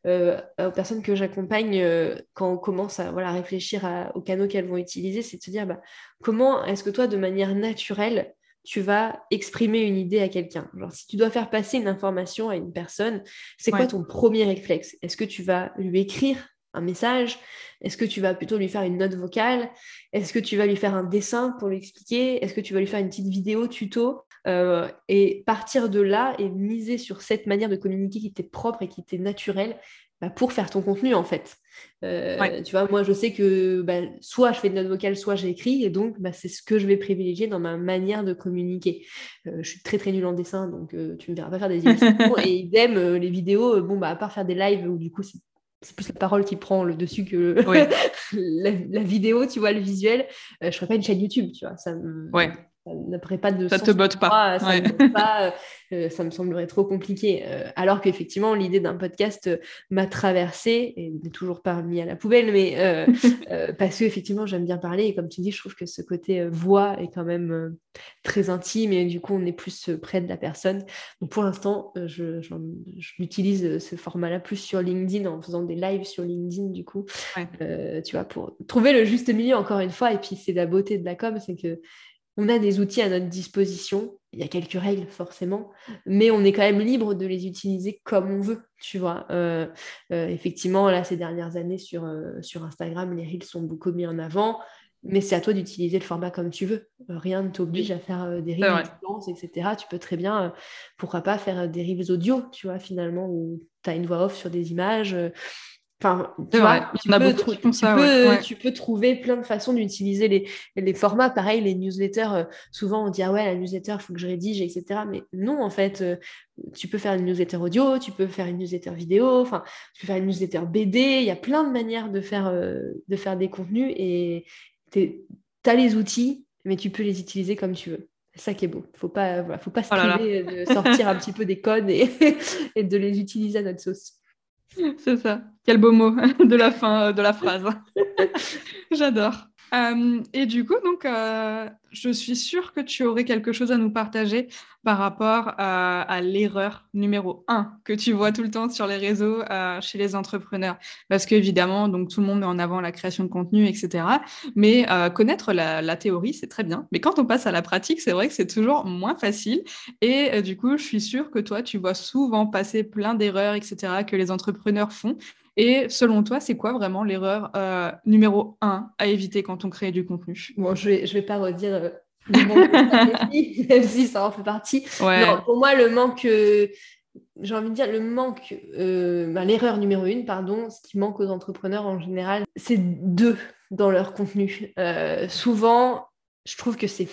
aux personnes que j'accompagne quand on commence à voilà, réfléchir aux canaux qu'elles vont utiliser c'est de se dire bah, comment est-ce que toi, de manière naturelle, tu vas exprimer une idée à quelqu'un? Genre, si tu dois faire passer une information à une personne, c'est quoi ton premier réflexe? Est-ce que tu vas lui écrire un message? Est-ce que tu vas plutôt lui faire une note vocale? Est-ce que tu vas lui faire un dessin pour lui expliquer? Est-ce que tu vas lui faire une petite vidéo tuto? Euh, Et partir de là et miser sur cette manière de communiquer qui t'est propre et qui t'est naturelle bah, pour faire ton contenu en fait. Euh, tu vois, moi je sais que bah, soit je fais de notes vocales, soit j'écris, et donc bah, c'est ce que je vais privilégier dans ma manière de communiquer. Euh, je suis très très nulle en dessin, donc euh, tu me verras pas faire des illustrations. et idem, les vidéos, bon, bah, à part faire des lives où du coup c'est plus la parole qui prend le dessus que la, vidéo, tu vois, le visuel. je ferais pas une chaîne YouTube, tu vois. Ça me ça n'aurait pas de ça te botte pas, ça, me pas euh, ça me semblerait trop compliqué euh, alors qu'effectivement l'idée d'un podcast euh, m'a traversée et n'est toujours pas mis à la poubelle mais parce que effectivement j'aime bien parler et comme tu dis je trouve que ce côté voix est quand même très intime et du coup on est plus près de la personne. Donc pour l'instant je, j'utilise ce format là plus sur LinkedIn en faisant des lives sur LinkedIn du coup. Tu vois pour trouver le juste milieu encore une fois et puis c'est la beauté de la com c'est que on a des outils à notre disposition. Il y a quelques règles forcément, mais on est quand même libre de les utiliser comme on veut, tu vois. Euh, euh, effectivement, là, ces dernières années sur, euh, sur Instagram, les reels sont beaucoup mis en avant, mais c'est à toi d'utiliser le format comme tu veux. rien ne t'oblige à faire des reels, etc. Tu peux très bien, pourquoi pas, faire des reels audio, tu vois, finalement, où tu as une voix off sur des images. Enfin, tu, vois, tu, peux, trouver plein de façons d'utiliser les, les, formats. Pareil, les newsletters, euh, souvent on dit ah ouais, la newsletter, il faut que je rédige, etc. Mais non, en fait, euh, tu peux faire une newsletter audio, tu peux faire une newsletter vidéo, enfin, tu peux faire une newsletter BD. Il y a plein de manières de faire, euh, de faire des contenus et tu as les outils, mais tu peux les utiliser comme tu veux. C'est ça qui est beau. Faut pas, voilà, faut pas se oh de sortir un petit peu des codes et, et de les utiliser à notre sauce. C'est ça. Quel beau mot de la fin euh, de la phrase. J'adore. Euh, et du coup, donc, euh, je suis sûre que tu aurais quelque chose à nous partager par rapport à, l'erreur numéro un que tu vois tout le temps sur les réseaux chez les entrepreneurs. Parce qu'évidemment, tout le monde met en avant la création de contenu, etc. Mais connaître la, théorie, c'est très bien. Mais quand on passe à la pratique, c'est vrai que c'est toujours moins facile. Et du coup, je suis sûre que toi, tu vois souvent passer plein d'erreurs, etc. que les entrepreneurs font. Et selon toi, c'est quoi vraiment l'erreur euh, numéro un à éviter quand on crée du contenu? Bon, je vais, je vais pas redire euh, même si ça en fait partie. Non, pour moi, le manque, euh, j'ai envie de dire, le manque, ben, l'erreur numéro une, pardon, ce qui manque aux entrepreneurs en général, c'est deux dans leur contenu. Souvent, je trouve que c'est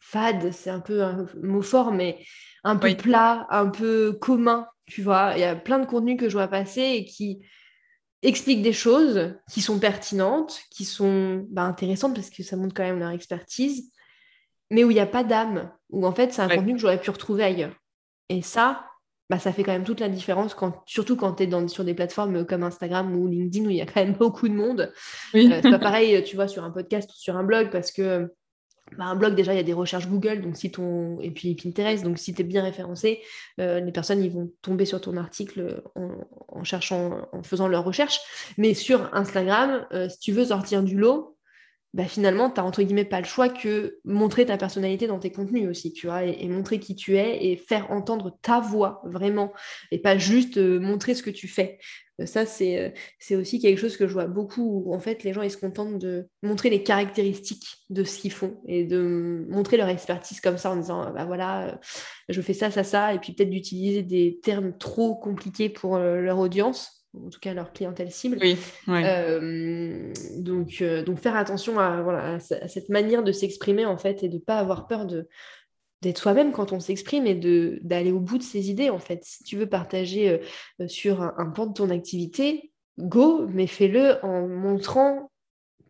fade, c'est un peu un mot fort, mais un peu plat, un peu commun, tu vois. Il y a plein de contenus que je vois passer et qui expliquent des choses qui sont pertinentes, qui sont bah, intéressantes parce que ça montre quand même leur expertise, mais où il n'y a pas d'âme, où en fait c'est un contenu que j'aurais pu retrouver ailleurs. Et ça, bah, ça fait quand même toute la différence, quand, surtout quand tu es sur des plateformes comme Instagram ou LinkedIn où il y a quand même beaucoup de monde. Oui. Euh, c'est pas pareil, tu vois, sur un podcast ou sur un blog parce que bah, un blog, déjà, il y a des recherches Google, donc si ton... et puis Pinterest, donc si tu es bien référencé, euh, les personnes ils vont tomber sur ton article en, cherchant, en faisant leurs recherches. Mais sur Instagram, euh, si tu veux sortir du lot, bah, finalement, tu n'as entre guillemets pas le choix que montrer ta personnalité dans tes contenus aussi, tu vois, et, montrer qui tu es et faire entendre ta voix vraiment, et pas juste euh, montrer ce que tu fais. Euh, ça, euh, c'est aussi quelque chose que je vois beaucoup où en fait les gens ils se contentent de montrer les caractéristiques de ce qu'ils font et de montrer leur expertise comme ça en disant bah voilà, je fais ça, ça, ça, et puis peut-être d'utiliser des termes trop compliqués pour leur audience en tout cas leur clientèle cible. Oui, euh, donc, euh, donc faire attention à, voilà, à, cette manière de s'exprimer en fait et de ne pas avoir peur de d'être soi-même quand on s'exprime et de d'aller au bout de ses idées en fait. Si tu veux partager euh, sur un, un, pan de ton activité, go, mais fais-le en montrant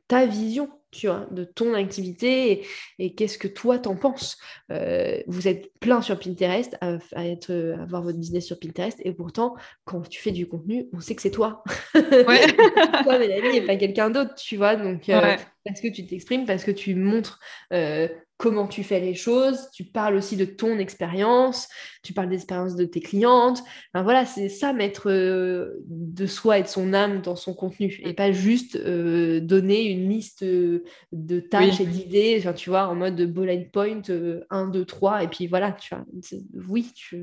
ta vision tu vois, de ton activité et, qu'est-ce que toi t'en penses? Euh, vous êtes plein sur Pinterest à, être, avoir votre business sur Pinterest et pourtant, quand tu fais du contenu, on sait que c'est toi. Ouais. toi, Mélanie, et pas quelqu'un d'autre, tu vois. Donc, euh, parce que tu t'exprimes, parce que tu montres euh, comment tu fais les choses, tu parles aussi de ton expérience, tu parles d'expérience de tes clientes. voilà, c'est ça, mettre euh, de soi et de son âme dans son contenu et pas juste euh, donner une liste de tâches et d'idées, enfin, tu vois, en mode bullet point 1, 2, 3, et puis voilà, tu vois, oui, tu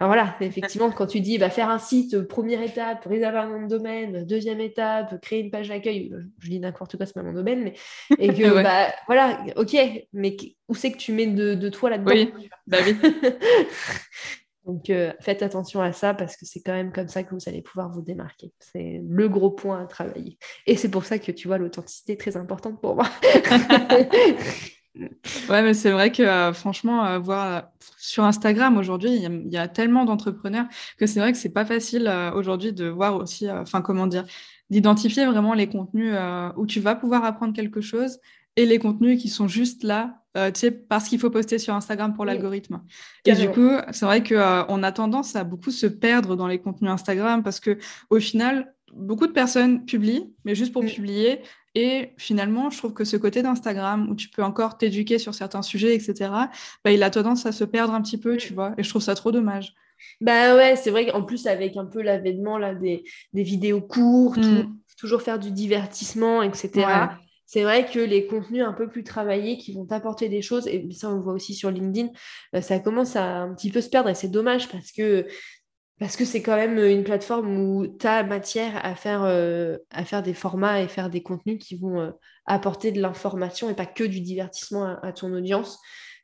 mets voilà, effectivement, quand tu dis bah, faire un site, première étape, réserver un nom de domaine, deuxième étape, créer une page d'accueil, je dis n'importe quoi, c'est pas mon domaine, mais et que bah, voilà, ok, mais où c'est que tu mets de, toi là-dedans? Oui, bah oui. Donc euh, faites attention à ça parce que c'est quand même comme ça que vous allez pouvoir vous démarquer. C'est le gros point à travailler. Et c'est pour ça que tu vois l'authenticité est très importante pour moi. Ouais, mais c'est vrai que euh, franchement, euh, voir euh, sur Instagram aujourd'hui, il y, a tellement d'entrepreneurs que c'est vrai que c'est pas facile aujourd'hui de voir aussi, enfin comment dire, d'identifier vraiment les contenus où tu vas pouvoir apprendre quelque chose et les contenus qui sont juste là, tu sais, parce qu'il faut poster sur Instagram pour l'algorithme. Et du coup, c'est vrai qu'on a tendance à beaucoup se perdre dans les contenus Instagram parce que au final, beaucoup de personnes publient, mais juste pour mm. publier, et finalement, je trouve que ce côté d'Instagram où tu peux encore t'éduquer sur certains sujets, etc., bah, il a tendance à se perdre un petit peu, tu vois. Et je trouve ça trop dommage. Bah ouais, c'est vrai qu'en plus, avec un peu l'avènement là, des, des vidéos courtes, mm. toujours faire du divertissement, etc. C'est vrai que les contenus un peu plus travaillés qui vont t'apporter des choses, et ça on le voit aussi sur LinkedIn, euh, ça commence à un petit peu se perdre et c'est dommage parce que parce que c'est quand même une plateforme où tu as matière à faire, euh, à faire des formats et faire des contenus qui vont euh, apporter de l'information et pas que du divertissement à, ton audience.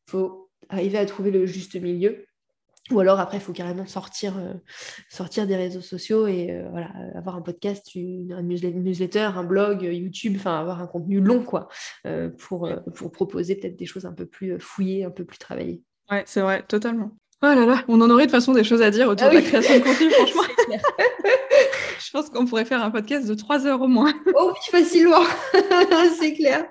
Il faut arriver à trouver le juste milieu. Ou alors après, il faut carrément sortir, euh, sortir des réseaux sociaux et voilà, avoir un podcast, une, un newsletter, un blog, YouTube, enfin avoir un contenu long quoi, pour, pour proposer peut-être des choses un peu plus fouillées, un peu plus travaillées. Ouais, c'est vrai, totalement. Oh là là, on en aurait de toute façon des choses à dire autour ah de la création de contenu, franchement. Je pense qu'on pourrait faire un podcast de trois heures au moins. Oh oui, facilement, c'est clair.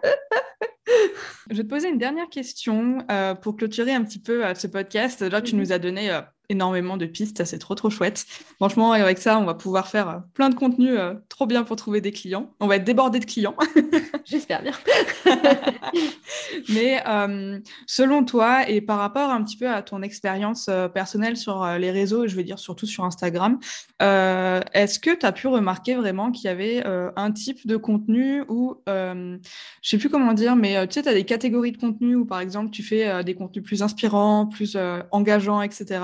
Je vais te poser une dernière question euh, pour clôturer un petit peu euh, ce podcast. Là, tu mhm. nous as donné euh, énormément de pistes, c'est trop trop chouette. Franchement, avec ça, on va pouvoir faire plein de contenu euh, trop bien pour trouver des clients. On va être débordé de clients. J'espère bien. Mais selon toi et par rapport un petit peu à ton expérience personnelle sur les réseaux, je veux dire surtout sur Instagram, est-ce que tu as pu remarquer vraiment qu'il y avait un type de contenu où, je sais plus comment dire, mais tu sais, tu as des catégories de contenu où par exemple tu fais des contenus plus inspirants, plus engageants, etc.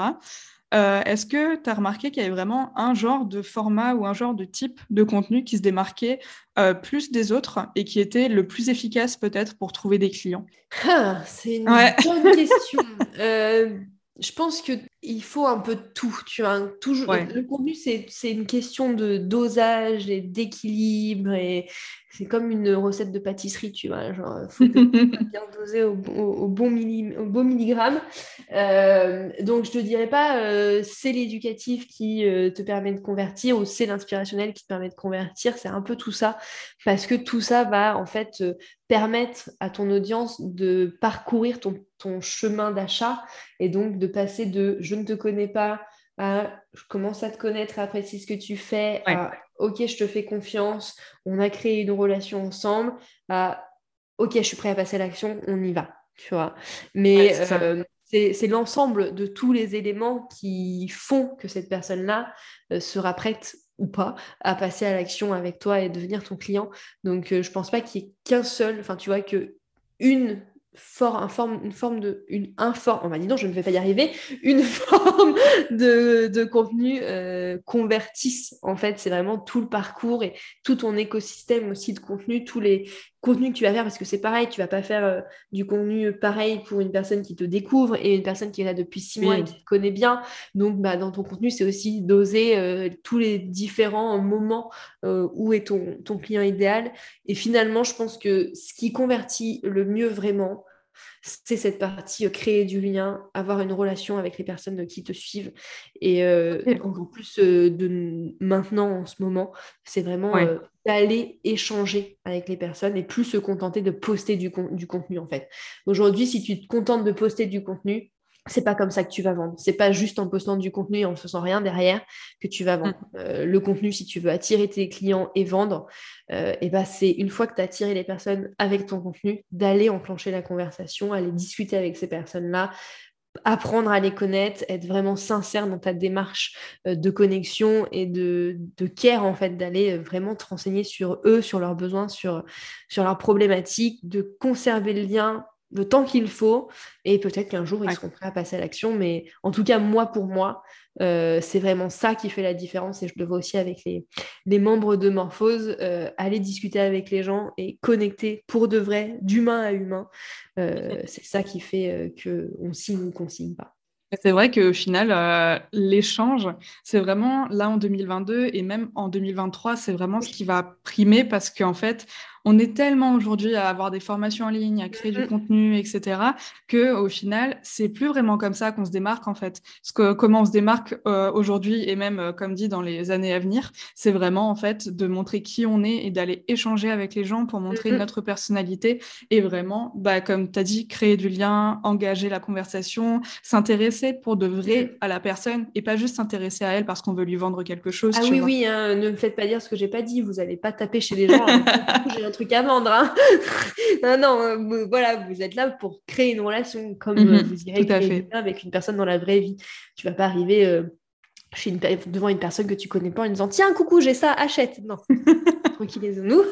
euh, est-ce que tu as remarqué qu'il y avait vraiment un genre de format ou un genre de type de contenu qui se démarquait euh, plus des autres et qui était le plus efficace peut-être pour trouver des clients? Ah, C'est une bonne question. Euh, je pense qu'il faut un peu de tout. Tu vois, toujours, Le contenu, c'est une question de dosage et d'équilibre. Et c'est comme une recette de pâtisserie, tu vois. Genre, faut bien doser au, bon, au bon milligramme. Euh, donc, je ne te dirais pas euh, c'est l'éducatif qui euh, te permet de convertir ou c'est l'inspirationnel qui te permet de convertir. C'est un peu tout ça. Parce que tout ça va en fait permettre à ton audience de parcourir ton, ton chemin d'achat et donc de passer de je ne te connais pas à je commence à te connaître, à apprécier ce que tu fais, à ok, je te fais confiance, on a créé une relation ensemble, à ok, je suis prêt à passer à l'action, on y va, tu vois. Mais euh, c'est l'ensemble de tous les éléments qui font que cette personne-là euh, sera prête ou pas à passer à l'action avec toi et devenir ton client. Donc, euh, je pense pas qu'il y ait qu'un seul, enfin, tu vois, que une fort, forme, une forme de une on je ne vais pas y arriver, une forme de, de contenu euh, convertisse. En fait, c'est vraiment tout le parcours et tout ton écosystème aussi de contenu, tous les contenus que tu vas faire, parce que c'est pareil, tu vas pas faire euh, du contenu pareil pour une personne qui te découvre et une personne qui est là depuis six mois et qui te connaît bien. Donc, bah, dans ton contenu, c'est aussi d'oser euh, tous les différents moments où est ton, ton client idéal. Et finalement, je pense que ce qui convertit le mieux vraiment, c'est cette partie euh, créer du lien, avoir une relation avec les personnes qui te suivent. Et euh, encore plus euh, de maintenant, en ce moment, c'est vraiment d'aller échanger avec les personnes et plus se contenter de poster du, du contenu, en fait. Aujourd'hui, si tu te contentes de poster du contenu, c'est pas comme ça que tu vas vendre. C'est pas juste en postant du contenu et en faisant rien derrière que tu vas vendre. Mm. Euh, le contenu, si tu veux attirer tes clients et vendre, euh, et ben c'est une fois que tu as attiré les personnes avec ton contenu, d'aller enclencher la conversation, aller discuter avec ces personnes-là, apprendre à les connaître, être vraiment sincère dans ta démarche euh, de connexion et de, de care, en fait, d'aller vraiment te renseigner sur eux, sur leurs besoins, sur, sur leurs problématiques, de conserver le lien le temps qu'il faut et peut-être qu'un jour ils seront prêts à passer à l'action. Mais en tout cas, moi pour moi, euh, c'est vraiment ça qui fait la différence et je le vois aussi avec les, les membres de Morphose, euh, aller discuter avec les gens et connecter pour de vrai, d'humain à humain. Euh, c'est ça qui fait qu'on signe ou qu'on signe pas. C'est vrai qu'au final, l'échange, c'est vraiment là en 2022 et même en 2023, c'est vraiment ce qui va primer parce qu'en fait, on est tellement aujourd'hui à avoir des formations en ligne, à créer du contenu, etc., que au final, c'est plus vraiment comme ça qu'on se démarque en fait. Ce que, comment on se démarque euh, aujourd'hui et même, euh, comme dit, dans les années à venir, c'est vraiment en fait de montrer qui on est et d'aller échanger avec les gens pour montrer notre personnalité et vraiment, bah, comme tu as dit, créer du lien, engager la conversation, s'intéresser pour de vrai à la personne et pas juste s'intéresser à elle parce qu'on veut lui vendre quelque chose. Ah oui, oui, hein, ne me faites pas dire ce que j'ai pas dit. Vous n'allez pas taper chez les gens. Hein. truc à vendre. Hein. non, non, euh, voilà, vous êtes là pour créer une relation comme euh, mhm, vous irez créer avec une personne dans la vraie vie. Tu vas pas arriver euh, chez une, devant une personne que tu connais pas en disant tiens coucou j'ai ça achète. Non. Tranquillisons-nous.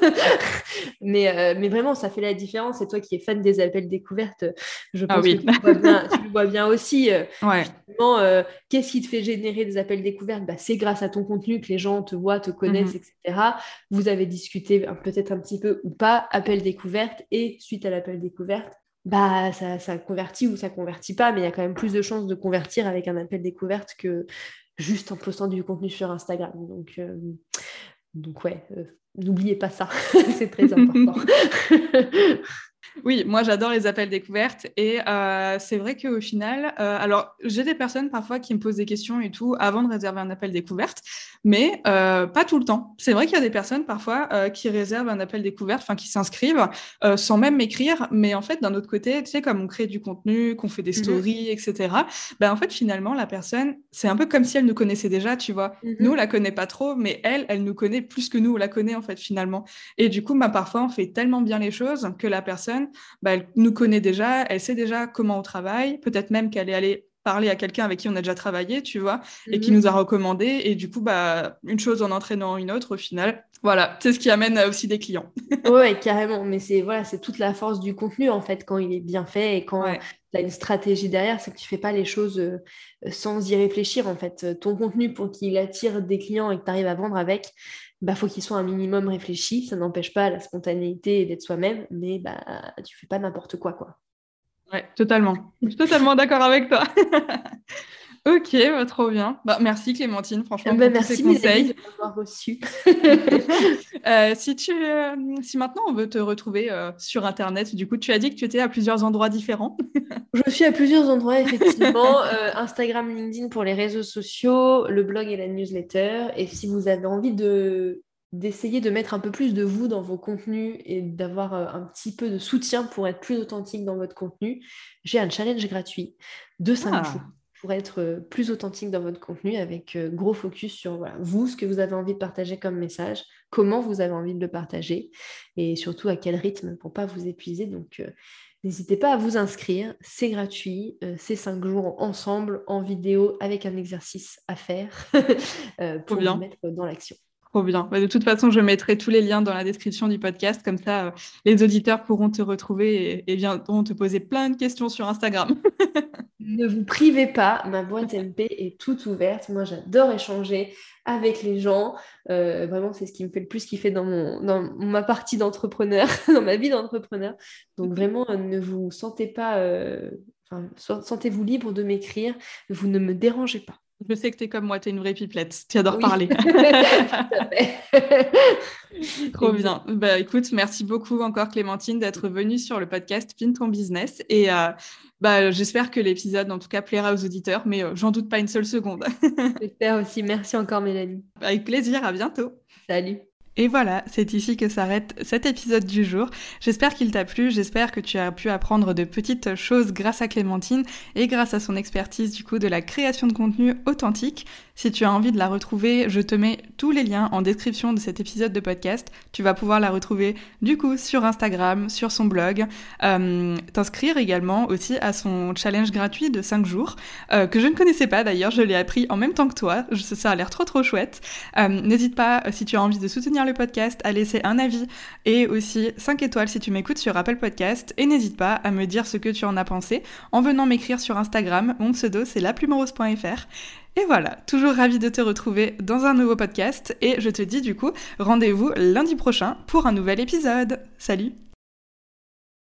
Mais mais vraiment ça fait la différence. Et toi qui es fan des appels découvertes. Je ah pense que tu le, vois bien, tu le vois bien aussi ouais. qu'est-ce qui te fait générer des appels découvertes? Bah, c'est grâce à ton contenu que les gens te voient te connaissent mhm. etc vous avez discuté peut-être un petit peu ou pas appel découverte et suite à l'appel découverte bah ça, ça convertit ou ça convertit pas, mais il y a quand même plus de chances de convertir avec un appel découverte que juste en postant du contenu sur Instagram. Donc, euh, ouais, euh, n'oubliez pas ça, c'est très important. Oui, moi j'adore les appels découvertes et euh, c'est vrai qu'au final, euh, alors j'ai des personnes parfois qui me posent des questions et tout avant de réserver un appel découverte, mais euh, pas tout le temps. C'est vrai qu'il y a des personnes parfois qui réservent un appel découverte, enfin qui s'inscrivent sans même m'écrire, mais en fait d'un autre côté, tu sais comme on crée du contenu, qu'on fait des mmh stories, etc. Ben en fait finalement la personne, c'est un peu comme si elle nous connaissait déjà, tu vois. Mmh nous on la connaît pas trop, mais elle, elle nous connaît plus que nous on la connaît en fait finalement. Et du coup, bah, parfois on fait tellement bien les choses que la personne bah, elle nous connaît déjà, elle sait déjà comment on travaille, peut-être même qu'elle est allée parlé à quelqu'un avec qui on a déjà travaillé, tu vois, et qui mhm. nous a recommandé. Et du coup, bah, une chose en entraînant une autre, au final, voilà, c'est ce qui amène aussi des clients. ouais, carrément. Mais c'est voilà, c'est toute la force du contenu en fait quand il est bien fait et quand tu as une stratégie derrière, c'est que tu fais pas les choses euh, sans y réfléchir en fait. Ton contenu pour qu'il attire des clients et que tu arrives à vendre avec, bah faut qu'il soit un minimum réfléchi. Ça n'empêche pas la spontanéité d'être soi-même, mais bah tu fais pas n'importe quoi quoi. Ouais, totalement. Je suis totalement d'accord avec toi. Ok, bah, trop bien. Bah, merci Clémentine, franchement, bah, pour merci ces conseils. de m'avoir reçu. Euh, si, tu, euh, si maintenant on veut te retrouver euh, sur Internet, du coup, tu as dit que tu étais à plusieurs endroits différents. Je suis à plusieurs endroits, effectivement. Instagram, LinkedIn pour les réseaux sociaux, le blog et la newsletter. Et si vous avez envie de d'essayer de mettre un peu plus de vous dans vos contenus et d'avoir un petit peu de soutien pour être plus authentique dans votre contenu, j'ai un challenge gratuit de 5 ah. jours pour être euh, plus authentique dans votre contenu avec euh, gros focus sur vous, ce que vous avez envie de partager comme message, comment vous avez envie de le partager et surtout à quel rythme pour pas vous épuiser. Donc, euh, n'hésitez pas à vous inscrire. C'est gratuit. c'est cinq jours ensemble en vidéo avec un exercice à faire pour vous mettre dans l'action. Trop bien. Bah, de toute façon, je mettrai tous les liens dans la description du podcast. Comme ça, les auditeurs pourront te retrouver et, viendront te poser plein de questions sur Instagram. ne vous privez pas, ma boîte MP est toute ouverte. Moi, j'adore échanger avec les gens. Euh, vraiment, c'est ce qui me fait le plus kiffer dans, mon, dans ma partie d'entrepreneur, dans ma vie d'entrepreneur. Donc, vraiment, euh, ne vous sentez pas, euh, sentez-vous libre de m'écrire. Vous ne me dérangez pas. Je sais que tu es comme moi, tu es une vraie pipelette. Tu adores parler. Trop bien. Bah, écoute, merci beaucoup encore Clémentine d'être venue sur le podcast Pin ton business. Et euh, bah, j'espère que l'épisode, en tout cas, plaira aux auditeurs, mais euh, j'en doute pas une seule seconde. J'espère aussi. Merci encore Mélanie. Avec plaisir. À bientôt. Salut. Et voilà, c'est ici que s'arrête cet épisode du jour. J'espère qu'il t'a plu, j'espère que tu as pu apprendre de petites choses grâce à Clémentine et grâce à son expertise du coup de la création de contenu authentique. Si tu as envie de la retrouver, je te mets tous les liens en description de cet épisode de podcast. Tu vas pouvoir la retrouver du coup sur Instagram, sur son blog, euh, t'inscrire également aussi à son challenge gratuit de 5 jours, euh, que je ne connaissais pas d'ailleurs, je l'ai appris en même temps que toi, ça a l'air trop trop chouette. Euh, n'hésite pas, si tu as envie de soutenir le podcast, à laisser un avis et aussi 5 étoiles si tu m'écoutes sur Apple Podcast, et n'hésite pas à me dire ce que tu en as pensé en venant m'écrire sur Instagram, mon pseudo c'est laplumerose.fr. Et voilà, toujours ravi de te retrouver dans un nouveau podcast et je te dis du coup rendez-vous lundi prochain pour un nouvel épisode. Salut